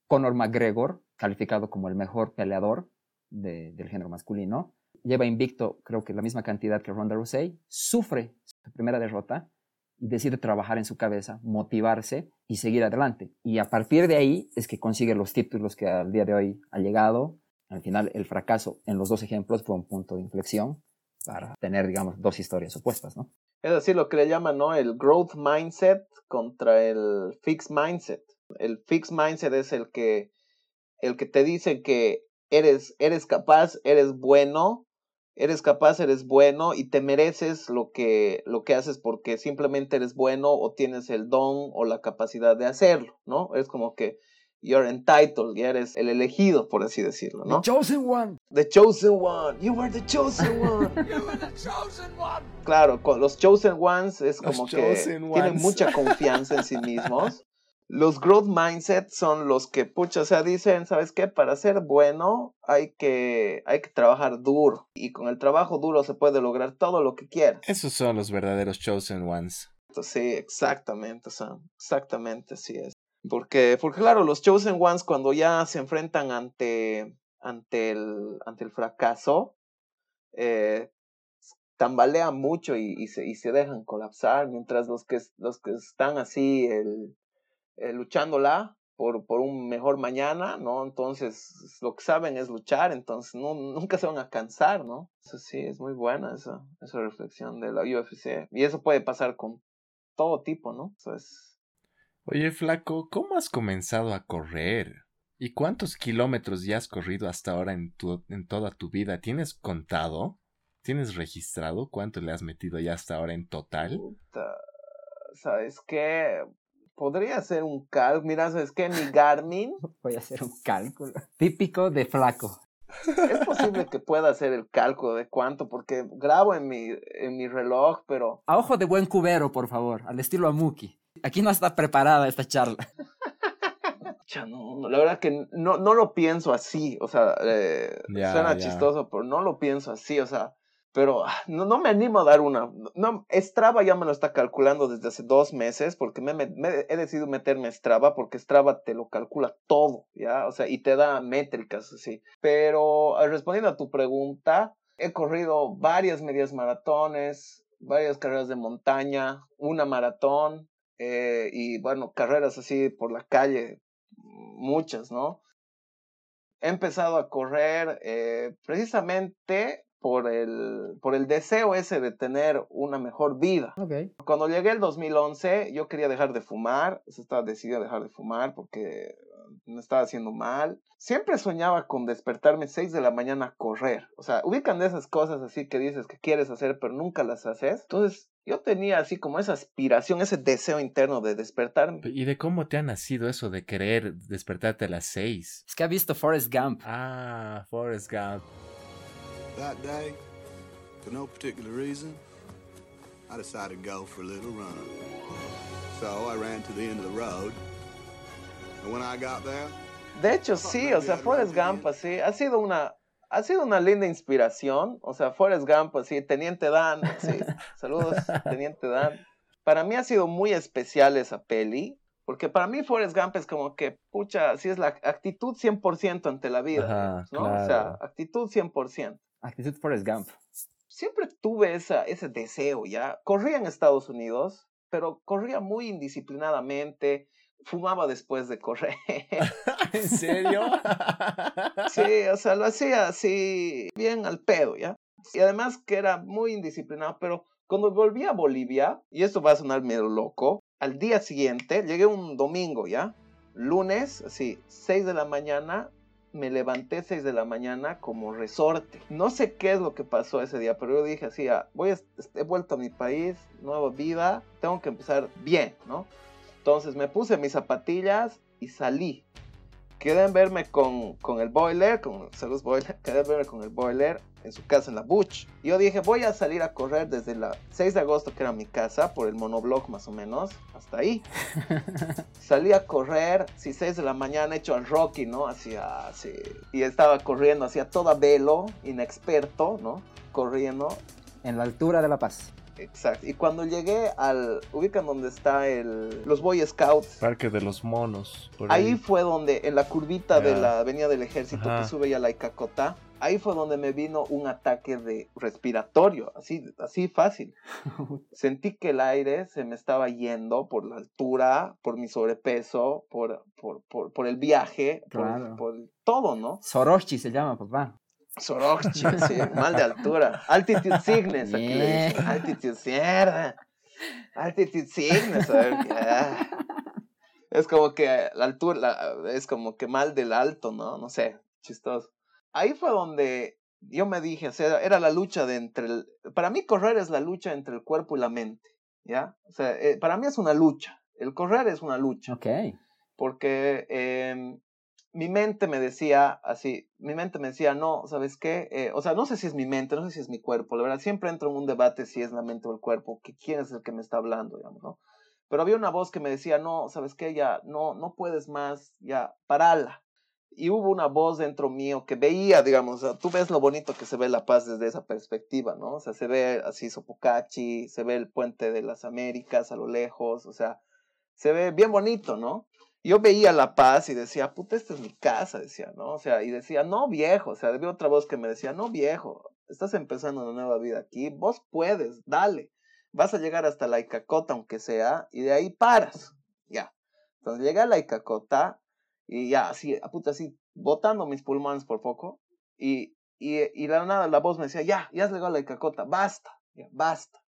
Conor McGregor, calificado como el mejor peleador del género masculino, lleva invicto, creo que la misma cantidad que Ronda Rousey, sufre su primera derrota y decide trabajar en su cabeza, motivarse y seguir adelante. Y a partir de ahí es que consigue los títulos que al día de hoy ha llegado. Al final, el fracaso en los dos ejemplos fue un punto de inflexión para tener, digamos, dos historias opuestas, ¿no? Es decir, lo que le llaman, ¿no? El growth mindset contra el fixed mindset. El fixed mindset es el que, el que te dice que eres, eres capaz, eres bueno, eres capaz, eres bueno y te mereces lo que, lo que haces porque simplemente eres bueno o tienes el don o la capacidad de hacerlo, ¿no? Es como que you're entitled, ya eres el elegido, por así decirlo, ¿no? The chosen one. The chosen one. You were the chosen [LAUGHS] one. you were the chosen one. Claro, con los chosen ones es como que tienen mucha [LAUGHS] confianza en sí mismos. Los growth mindset son los que, pucha, o sea, dicen, ¿sabes qué? Para ser bueno hay que, hay que trabajar duro. Y con el trabajo duro se puede lograr todo lo que quieras. Esos son los verdaderos chosen ones. Sí, exactamente, o sea, exactamente así es. Porque, porque claro, los chosen ones cuando ya se enfrentan ante, ante, el, ante el fracaso, eh, tambalean mucho y, y, se, y se dejan colapsar, mientras los que, los que están así, el, eh, luchándola por, por un mejor mañana, ¿no? Entonces, lo que saben es luchar, entonces no, nunca se van a cansar, ¿no? Eso sí, es muy buena esa, esa reflexión de la UFC. Y eso puede pasar con todo tipo, ¿no? Eso es... Oye, flaco, ¿cómo has comenzado a correr? ¿Y cuántos kilómetros ya has corrido hasta ahora en, tu, en toda tu vida? ¿Tienes contado? ¿Tienes registrado cuánto le has metido ya hasta ahora en total? Puta, ¿Sabes qué? Podría hacer un cálculo. Mira, ¿sabes qué? Mi Garmin. [LAUGHS] Voy a hacer un cálculo. Típico de flaco. Es posible que pueda hacer el cálculo de cuánto, porque grabo en mi, en mi reloj, pero. A ojo de buen cubero, por favor, al estilo Amuki. Aquí no está preparada esta charla. [LAUGHS] No, la verdad que no, no lo pienso así, o sea, eh, suena chistoso, pero no lo pienso así, o sea, pero ah, no, me animo a dar una. No, Strava ya me lo está calculando desde hace dos meses porque me, he decidido meterme Strava porque Strava te lo calcula todo, ¿ya? O sea, y te da métricas así. Pero ah, respondiendo a tu pregunta, he corrido varias medias maratones, varias carreras de montaña, una maratón eh, y bueno, carreras así por la calle, muchas, ¿no? He empezado a correr eh, precisamente por el, por el deseo ese de tener una mejor vida. Cuando llegué el 2011, yo quería dejar de fumar, estaba decidido a dejar de fumar porque me estaba haciendo mal. Siempre soñaba con despertarme 6 de la mañana a correr. O sea, ubican de esas cosas así que dices que quieres hacer, pero nunca las haces. Entonces, yo tenía así como esa aspiración, ese deseo interno de despertarme. ¿Y de cómo te ha nacido eso de querer despertarte a las 6? Es que ha visto Forrest Gump. Ah, Forrest Gump. That day, for no particular reason, I decided to go for a little run. So I ran to the end of the road. And when I got there, de hecho, sí, o sea, Forrest Gump, así, ha sido una, ha sido una linda inspiración. O sea, Forrest Gump, así, Teniente Dan, sí, [LAUGHS] saludos, Teniente Dan. Para mí ha sido muy especial esa peli, porque para mí Forrest Gump es como que, pucha, sí es la actitud 100% ante la vida, ¿no? O sea, actitud 100%. Actitud Forrest Gump. Siempre tuve esa, ese deseo, ¿ya? Corría en Estados Unidos, pero corría muy indisciplinadamente, fumaba después de correr. [LAUGHS] ¿En serio? [LAUGHS] sí, o sea, lo hacía así, bien al pedo, ¿ya? Y además que era muy indisciplinado, pero cuando volví a Bolivia, y esto va a sonar medio loco, al día siguiente, llegué un domingo, ¿ya? Lunes, así, 6 de la mañana, me levanté 6 de la mañana como resorte. No sé qué es lo que pasó ese día, pero yo dije así, ah, voy a, he vuelto a mi país, nueva vida, tengo que empezar bien, ¿no? Entonces me puse mis zapatillas y salí. Quedé verme con, con el boiler, con saludos boiler, [LAUGHS] quedé verme con el boiler en su casa en la Butch. Yo dije, voy a salir a correr desde la 6 de agosto, que era mi casa, por el monoblock más o menos, hasta ahí. [LAUGHS] Salí a correr, si 6 de la mañana, hecho al Rocky, ¿no? Hacia, así. Y estaba corriendo hacia toda velo, inexperto, ¿no? Corriendo. En la altura de La Paz. Exacto. Y cuando llegué al. Ubican donde está el. Los Boy Scouts. Parque de los Monos. ahí. fue donde, en la curvita de la Avenida del Ejército que sube ya la Icacota ahí fue donde me vino un ataque de respiratorio, así, así fácil. [LAUGHS] Sentí que el aire se me estaba yendo por la altura, por mi sobrepeso, por, por, por, por el viaje, por, por, todo, ¿no? Sorochi se llama, papá. Sorochi, [LAUGHS] sí, mal de altura. Altitude sickness, aquí le dicen. Altitude cierra. Altitude sickness, a ver, Es como que la altura, es como que mal del alto, ¿no? No sé, chistoso ahí fue donde yo me dije, o sea, era la lucha de entre el, para mí correr es la lucha entre el cuerpo y la mente, ¿ya? O sea, eh, para mí es una lucha, el correr es una lucha. Ok. Porque em, mi mente me decía así, mi mente me decía, no, ¿sabes qué? Eh, o sea, no sé si es mi mente, no sé si es mi cuerpo, la verdad, siempre entro en un debate si es la mente o el cuerpo, que quién es el que me está hablando, digamos, ¿no? Pero había una voz que me decía, no, ¿sabes qué? Ya, no, no puedes más, ya, parala, y hubo una voz dentro mío que veía, digamos, tú ves lo bonito que se ve La Paz desde esa perspectiva, ¿no? O sea, se ve así Sopocachi, se ve el puente de las Américas a lo lejos, o sea, se ve bien bonito, ¿no? Yo veía La Paz y decía, puta, esta es mi casa, decía, ¿no? O sea, y decía, no, viejo, o sea, había otra voz que me decía, no, viejo, estás empezando una nueva vida aquí, vos puedes, dale, vas a llegar hasta la Icacota, aunque sea, y de ahí paras, ya. Entonces llegué a la Icacota y ya, así, a puta, así, botando mis pulmones por poco. Y, y, y la nada, la voz me decía, ya, ya has llegado la cacota, basta, ya, basta.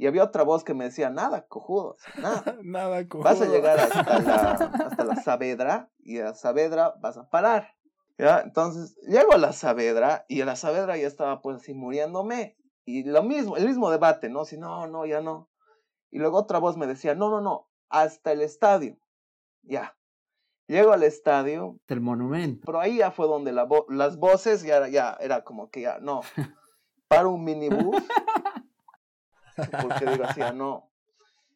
Y había otra voz que me decía, nada, cojudo, nada. [LAUGHS] nada, cojudo. Vas a llegar hasta la, [LAUGHS] hasta la Saavedra y a Saavedra vas a parar. ¿Ya? Entonces, llego a la Saavedra y a la Saavedra ya estaba pues así muriéndome. Y lo mismo, el mismo debate, ¿no? Si no, no, ya no. Y luego otra voz me decía, no, no, no, hasta el estadio. Ya. Llego al estadio. El monumento. Pero ahí ya fue donde la las voces ya, ya era como que ya, no. [LAUGHS] Para un minibús. [LAUGHS] porque digo así, no.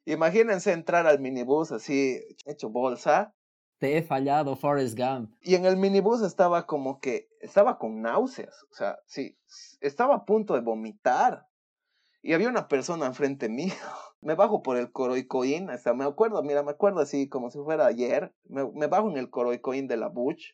Imagínense entrar al minibús así, hecho bolsa. Te he fallado, Forrest Gump. Y en el minibús estaba como que estaba con náuseas, o sea, sí, estaba a punto de vomitar. Y había una persona enfrente mío. [LAUGHS] Me bajo por el coroicoín, hasta me acuerdo, mira, me acuerdo así como si fuera ayer. Me, me bajo en el coroicoín de la Bush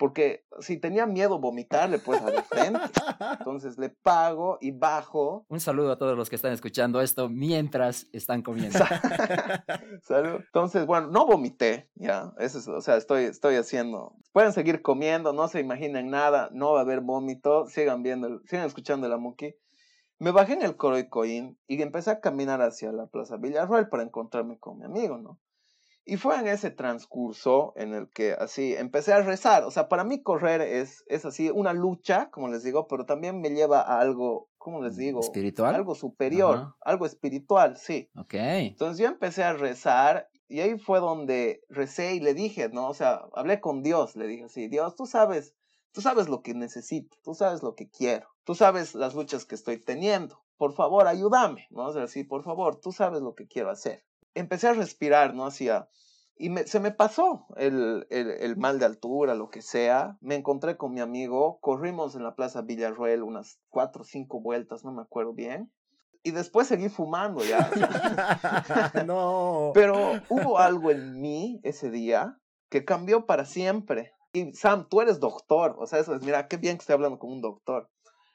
porque si tenía miedo vomitarle pues al frente. [LAUGHS] Entonces le pago y bajo. Un saludo a todos los que están escuchando esto mientras están comiendo. [LAUGHS] Salud. Entonces, bueno, no vomité, ya, eso es, o sea, estoy, estoy haciendo. Pueden seguir comiendo, no se imaginen nada, no va a haber vómito, sigan viendo, sigan escuchando la Muki. Me bajé en el Coroicoín y empecé a caminar hacia la Plaza Villarroel para encontrarme con mi amigo, ¿no? Y fue en ese transcurso en el que así empecé a rezar. O sea, para mí correr es, es así una lucha, como les digo, pero también me lleva a algo, ¿cómo les digo? ¿Espiritual? Algo superior, algo espiritual, sí. Ok. Entonces yo empecé a rezar y ahí fue donde recé y le dije, ¿no? O sea, hablé con Dios, le dije así, Dios, tú sabes, tú sabes lo que necesito, tú sabes lo que quiero, tú sabes las luchas que estoy teniendo. Por favor, ayúdame, ¿no? O sea, sí, por favor, tú sabes lo que quiero hacer empecé a respirar, ¿no? Hacía, y se me pasó el, el, mal de altura, lo que sea. Me encontré con mi amigo, corrimos en la Plaza Villarroel unas cuatro o cinco vueltas, no me acuerdo bien. Y después seguí fumando ya. [LAUGHS] no. Pero hubo algo en mí ese día que cambió para siempre. Y Sam, tú eres doctor, o sea, eso es, mira, qué bien que estoy hablando con un doctor.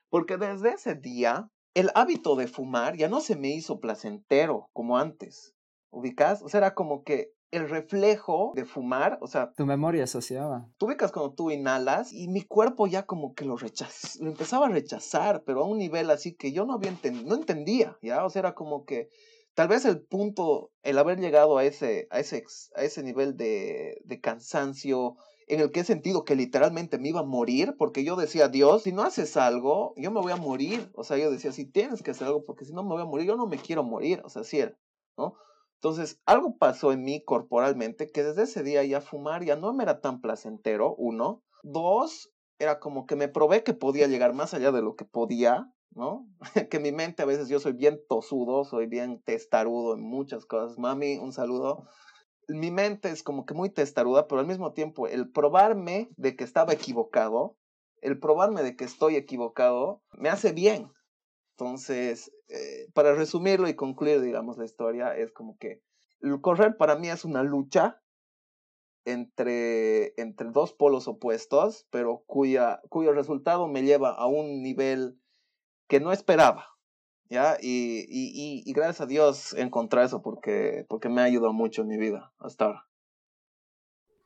Porque desde ese día, el hábito de fumar ya no se me hizo placentero como antes. ¿Ubicas? O sea, era como que el reflejo de fumar, o sea... Tu memoria asociaba. Tú ubicas cuando tú inhalas y mi cuerpo ya como que lo rechazaba, [LAUGHS] lo empezaba a rechazar, pero a un nivel así que yo no había entendido, no entendía, ¿ya? O sea, era como que tal vez el punto, el haber llegado a ese, a ese, a ese nivel de, de cansancio, en el que he sentido que literalmente me iba a morir, porque yo decía, Dios, si no haces algo, yo me voy a morir. O sea, yo decía, si tienes que hacer algo, porque si no me voy a morir, yo no me quiero morir. O sea, sí era, ¿no? Entonces, algo pasó en mí corporalmente que desde ese día ya fumar ya no me era tan placentero, uno. Dos, era como que me probé que podía llegar más allá de lo que podía, ¿no? [LAUGHS] que mi mente a veces yo soy bien tosudo, soy bien testarudo en muchas cosas. Mami, un saludo. Mi mente es como que muy testaruda, pero al mismo tiempo el probarme de que estaba equivocado, el probarme de que estoy equivocado, me hace bien, entonces, eh, para resumirlo y concluir, digamos, la historia, es como que el correr para mí es una lucha entre, entre dos polos opuestos, pero cuya, cuyo resultado me lleva a un nivel que no esperaba. ¿Ya? Y, y, y, gracias a Dios encontré eso porque, porque me ha ayudado mucho en mi vida hasta ahora.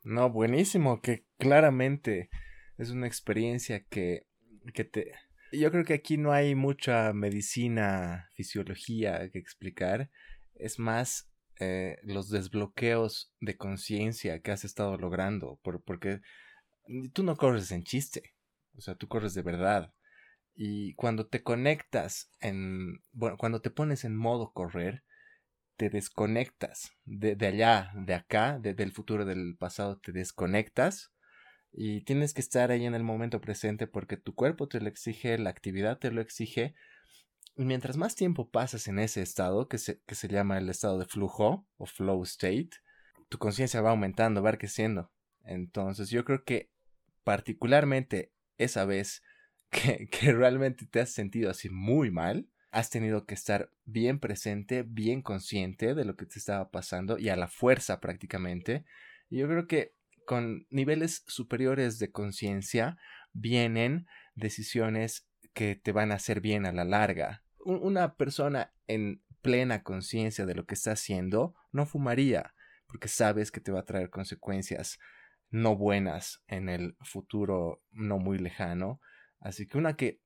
No, buenísimo, que claramente es una experiencia que, que te, yo creo que aquí no hay mucha medicina, fisiología que explicar. Es más eh, los desbloqueos de conciencia que has estado logrando. Por, porque tú no corres en chiste. O sea, tú corres de verdad. Y cuando te conectas en. Bueno, cuando te pones en modo correr, te desconectas de, de allá, de acá, del futuro, del pasado, te desconectas y tienes que estar ahí en el momento presente porque tu cuerpo te lo exige, la actividad te lo exige. Y mientras más tiempo pasas en ese estado, que se, que se llama el estado de flujo o flow state, tu conciencia va aumentando, va creciendo. Entonces yo creo que particularmente esa vez [LAUGHS] que, que realmente te has sentido así muy mal, has tenido que estar bien presente, bien consciente de lo que te estaba pasando y a la fuerza prácticamente. Yo creo que con niveles superiores de conciencia vienen decisiones que te van a hacer bien a la larga. Una persona en plena conciencia de lo que está haciendo no fumaría, porque sabes que te va a traer consecuencias no buenas en el futuro no muy lejano. Así que una que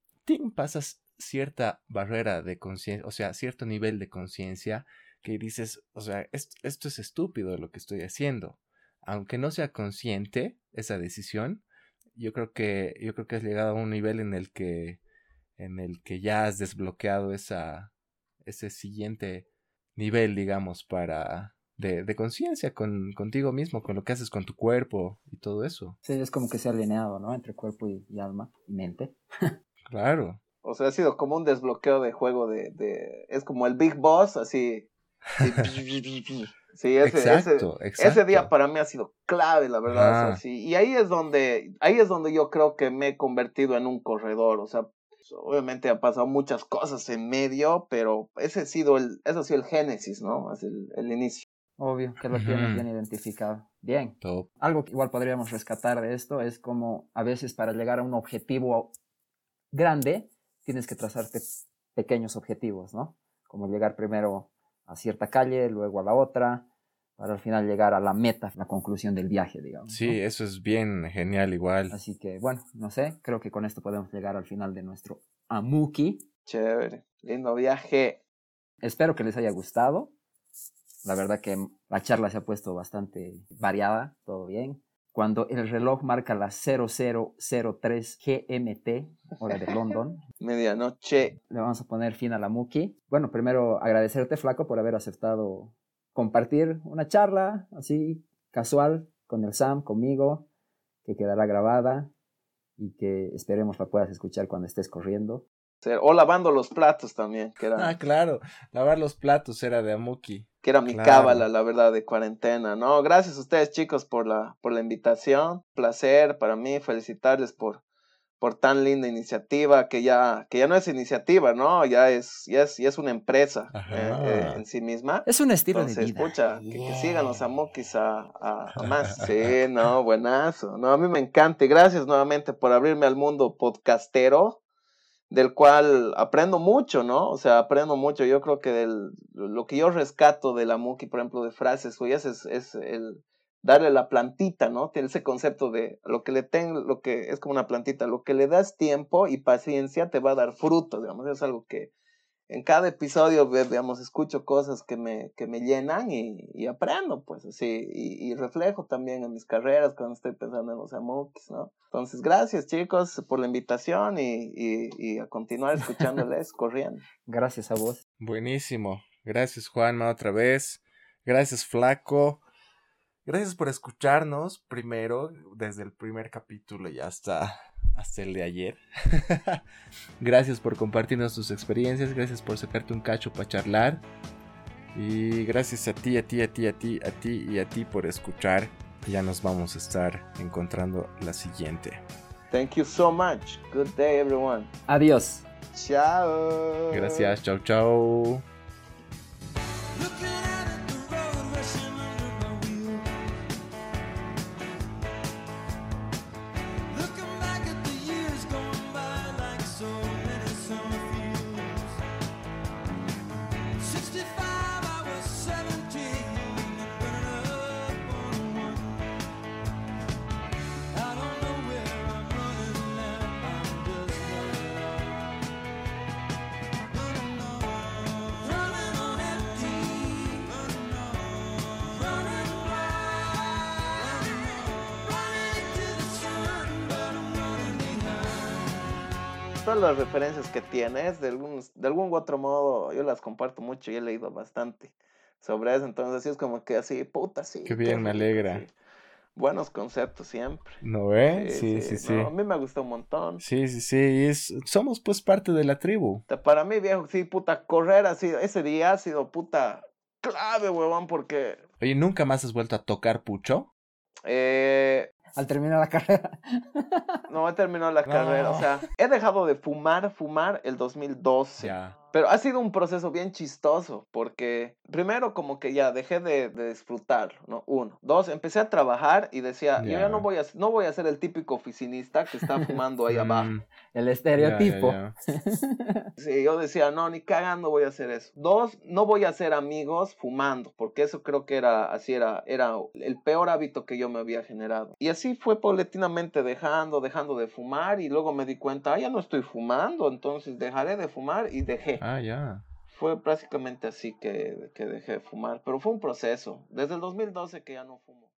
pasas cierta barrera de conciencia, o sea, cierto nivel de conciencia, que dices, o sea, esto es estúpido lo que estoy haciendo aunque no sea consciente esa decisión, yo creo que yo creo que has llegado a un nivel en el que en el que ya has desbloqueado esa ese siguiente nivel, digamos, para de, de conciencia con, contigo mismo, con lo que haces con tu cuerpo y todo eso. Sí, es como que se ha alineado, ¿no? Entre cuerpo y, alma y mente. [LAUGHS] claro. O sea, ha sido como un desbloqueo de juego de, de... es como el Big Boss, así [LAUGHS] Sí, ese, exacto, ese, ese, día para mí ha sido clave, la verdad. sí. Y ahí es donde, ahí es donde yo creo que me he convertido en un corredor. O sea, obviamente ha pasado muchas cosas en medio, pero ese ha sido el, ese ha sido el génesis, ¿no? Es el, el inicio. Obvio, que lo tienes bien identificado. Bien. Algo que igual podríamos rescatar de esto es como a veces para llegar a un objetivo grande tienes que trazarte pequeños objetivos, ¿no? Como llegar primero a cierta calle, luego a la otra, para al final llegar a la meta, la conclusión del viaje, digamos. Sí, eso es bien genial igual. Así que, bueno, no sé, creo que con esto podemos llegar al final de nuestro Amuki. Chévere, lindo viaje. Espero que les haya gustado. La verdad que la charla se ha puesto bastante variada, todo bien. Cuando el reloj marca las 0003 GMT, hora de London. [LAUGHS] Medianoche. Le vamos a poner fin a la Muki. Bueno, primero agradecerte, Flaco, por haber aceptado compartir una charla así casual con el Sam, conmigo, que quedará grabada y que esperemos la puedas escuchar cuando estés corriendo. O lavando los platos también. Que era... [LAUGHS] Ah, claro, lavar los platos era de Amuki. Que era mi cábala, la verdad, de cuarentena, ¿no? Gracias a ustedes, chicos, por la, por la invitación. Placer para mí, felicitarles por, por tan linda iniciativa, que ya, que ya no es iniciativa, ¿no? Ya es, ya es, ya es una empresa eh, eh, en sí misma. Es un estilo de vida. Escucha, que, sigan los amokis a, a, a, más. [LAUGHS] Sí, no, buenazo. No, a mí me encanta y gracias nuevamente por abrirme al mundo podcastero del cual aprendo mucho, ¿no? O sea, aprendo mucho. Yo creo que del, lo que yo rescato de la Muki, por ejemplo, de frases suyas, es, es el darle la plantita, ¿no? Tiene ese concepto de lo que le tengo, lo que es como una plantita, lo que le das tiempo y paciencia te va a dar fruto, digamos, es algo que, en cada episodio, digamos, escucho cosas que me, que me llenan y, aprendo, pues así, y, reflejo también en mis carreras cuando estoy pensando en los amokis, ¿no? Entonces, gracias chicos por la invitación y, y a continuar escuchándoles [LAUGHS] corriendo. Gracias a vos. Buenísimo. Gracias Juanma otra vez. Gracias Flaco. Gracias por escucharnos primero, desde el primer capítulo y hasta hasta el de ayer. [LAUGHS] gracias por compartirnos tus experiencias, gracias por sacarte un cacho para charlar. Y gracias a ti, a ti, a ti, a ti, a ti y a ti por escuchar. Ya nos vamos a estar encontrando la siguiente. Thank you so much. Good day everyone. Adiós. Chao. Gracias, chao, chao. Las referencias que tienes, de algún, de algún u otro modo, yo las comparto mucho y he leído bastante sobre eso. Entonces, así es como que así, puta, sí. Qué bien, me alegra. Buenos conceptos siempre. ¿No eh? Sí, sí, sí. a mí me gustó un montón. Sí, sí, sí. Es, somos pues parte de la tribu. Para mí, viejo, sí, puta, correr así, ese día ha sido puta clave, huevón, porque... Oye, ¿nunca más has vuelto a tocar pucho? Eh, al terminar la carrera. no, he terminado la carrera. O sea, he dejado de fumar, fumar el 2012. Pero ha sido un proceso bien chistoso porque primero como que ya dejé de, de disfrutarlo, ¿no? Uno. Dos, empecé a trabajar y decía, yo ya no voy, a, no voy a ser el típico oficinista que está [LAUGHS] fumando ahí abajo. El estereotipo. [LAUGHS] sí, yo decía, no, ni cagando voy a hacer eso. Dos, no voy a hacer amigos fumando, porque eso creo que era, así era, era el peor hábito que yo me había generado. Y así fue paulatinamente dejando, dejando de fumar y luego me di cuenta, ah, ya no estoy fumando, entonces dejaré de fumar y dejé. Ah, ya. Fue prácticamente así que, que dejé de fumar, pero fue un proceso. Desde el 2012 que ya no fumo.